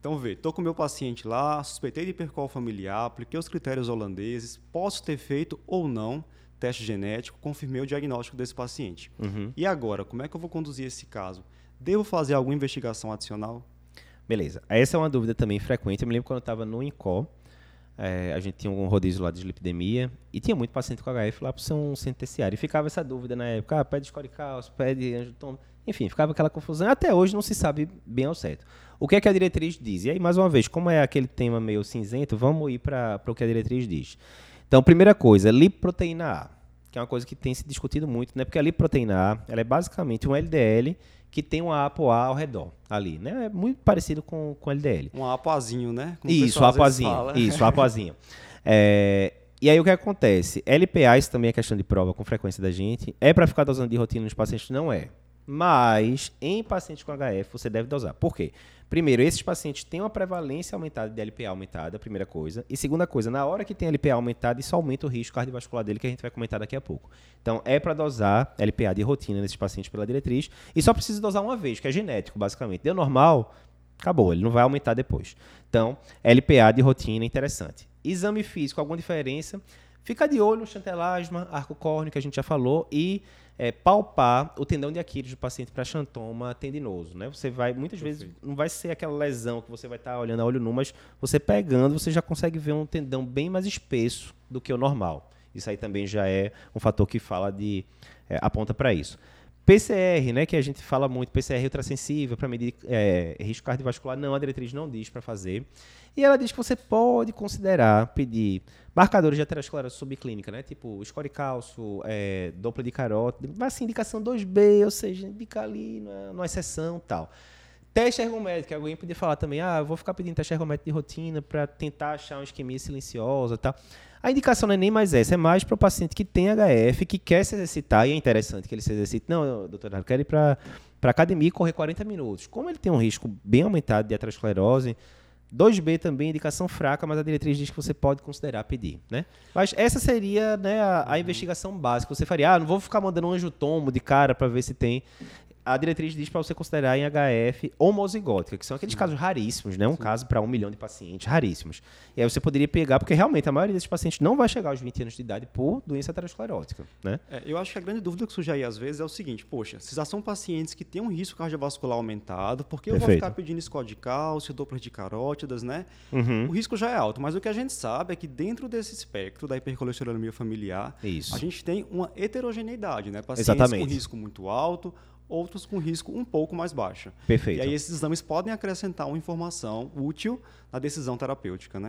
Então, vê, estou com o meu paciente lá, suspeitei de hipercol familiar, apliquei os critérios holandeses, posso ter feito ou não teste genético, confirmei o diagnóstico desse paciente. Uhum. E agora, como é que eu vou conduzir esse caso? Devo fazer alguma investigação adicional? Beleza. Essa é uma dúvida também frequente. Eu me lembro quando eu estava no INCO, é, a gente tinha um rodízio lá de lipidemia e tinha muito paciente com HF lá para ser um centro terciário. E ficava essa dúvida na época, ah, pede escoricalço, pede angiotomo. Enfim, ficava aquela confusão. Até hoje não se sabe bem ao certo. O que é que a diretriz diz? E aí, mais uma vez, como é aquele tema meio cinzento, vamos ir para o que a diretriz diz. Então, primeira coisa, lipoproteína A, que é uma coisa que tem se discutido muito, né? Porque a lipoproteína A, ela é basicamente um LDL que tem um ApoA ao redor ali, né? É muito parecido com com LDL. Um ApoAzinho, né? Como isso, ApoAzinho. Isso, ApoAzinho. é, e aí o que acontece? LPA, isso também é questão de prova com frequência da gente. É para ficar dosando de rotina nos pacientes? Não é. Mas em pacientes com HF você deve dosar. Por quê? Primeiro, esses pacientes têm uma prevalência aumentada de LPA aumentada, primeira coisa. E segunda coisa, na hora que tem LPA aumentada, isso aumenta o risco cardiovascular dele, que a gente vai comentar daqui a pouco. Então, é para dosar LPA de rotina nesses pacientes pela diretriz. E só precisa dosar uma vez, que é genético, basicamente. Deu normal, acabou, ele não vai aumentar depois. Então, LPA de rotina, interessante. Exame físico, alguma diferença? Fica de olho no chantelasma, arco córneo, que a gente já falou, e é, palpar o tendão de Aquiles do paciente para xantoma tendinoso. Né? Você vai, muitas Perfeito. vezes, não vai ser aquela lesão que você vai estar tá olhando a olho nu, mas você pegando, você já consegue ver um tendão bem mais espesso do que o normal. Isso aí também já é um fator que fala de. É, aponta para isso. PCR, né, que a gente fala muito, PCR ultrassensível para medir é, risco cardiovascular, não, a diretriz não diz para fazer. E ela diz que você pode considerar pedir marcadores de aterosclerose subclínica, né, tipo escoricalço, é, Doppler de carótida, mas assim, indicação 2B, ou seja, indicar ali numa, numa exceção tal. Teste ergométrico, alguém podia falar também, ah, vou ficar pedindo teste ergométrico de rotina para tentar achar uma isquemia silenciosa tal. A indicação não é nem mais essa, é mais para o paciente que tem HF, que quer se exercitar, e é interessante que ele se exercite. Não, doutor, eu quero ir para academia e correr 40 minutos. Como ele tem um risco bem aumentado de aterosclerose, 2B também, indicação fraca, mas a diretriz diz que você pode considerar pedir, né? Mas essa seria né, a, a investigação básica. Você faria, ah, não vou ficar mandando um anjo tomo de cara para ver se tem a diretriz diz para você considerar em HF homozigótica, que são aqueles Sim. casos raríssimos, né? Um Sim. caso para um milhão de pacientes, raríssimos. E aí você poderia pegar, porque realmente a maioria desses pacientes não vai chegar aos 20 anos de idade por doença aterosclerótica, né? É, eu acho que a grande dúvida que surge aí às vezes é o seguinte, poxa, se já são pacientes que têm um risco cardiovascular aumentado, por que eu Perfeito. vou ficar pedindo escol de cálcio, doppler de carótidas, né? Uhum. O risco já é alto, mas o que a gente sabe é que dentro desse espectro da hipercolesterolemia familiar, Isso. a gente tem uma heterogeneidade, né? Pacientes Exatamente. com risco muito alto, outros com risco um pouco mais baixo. Perfeito. E aí esses exames podem acrescentar uma informação útil na decisão terapêutica, né?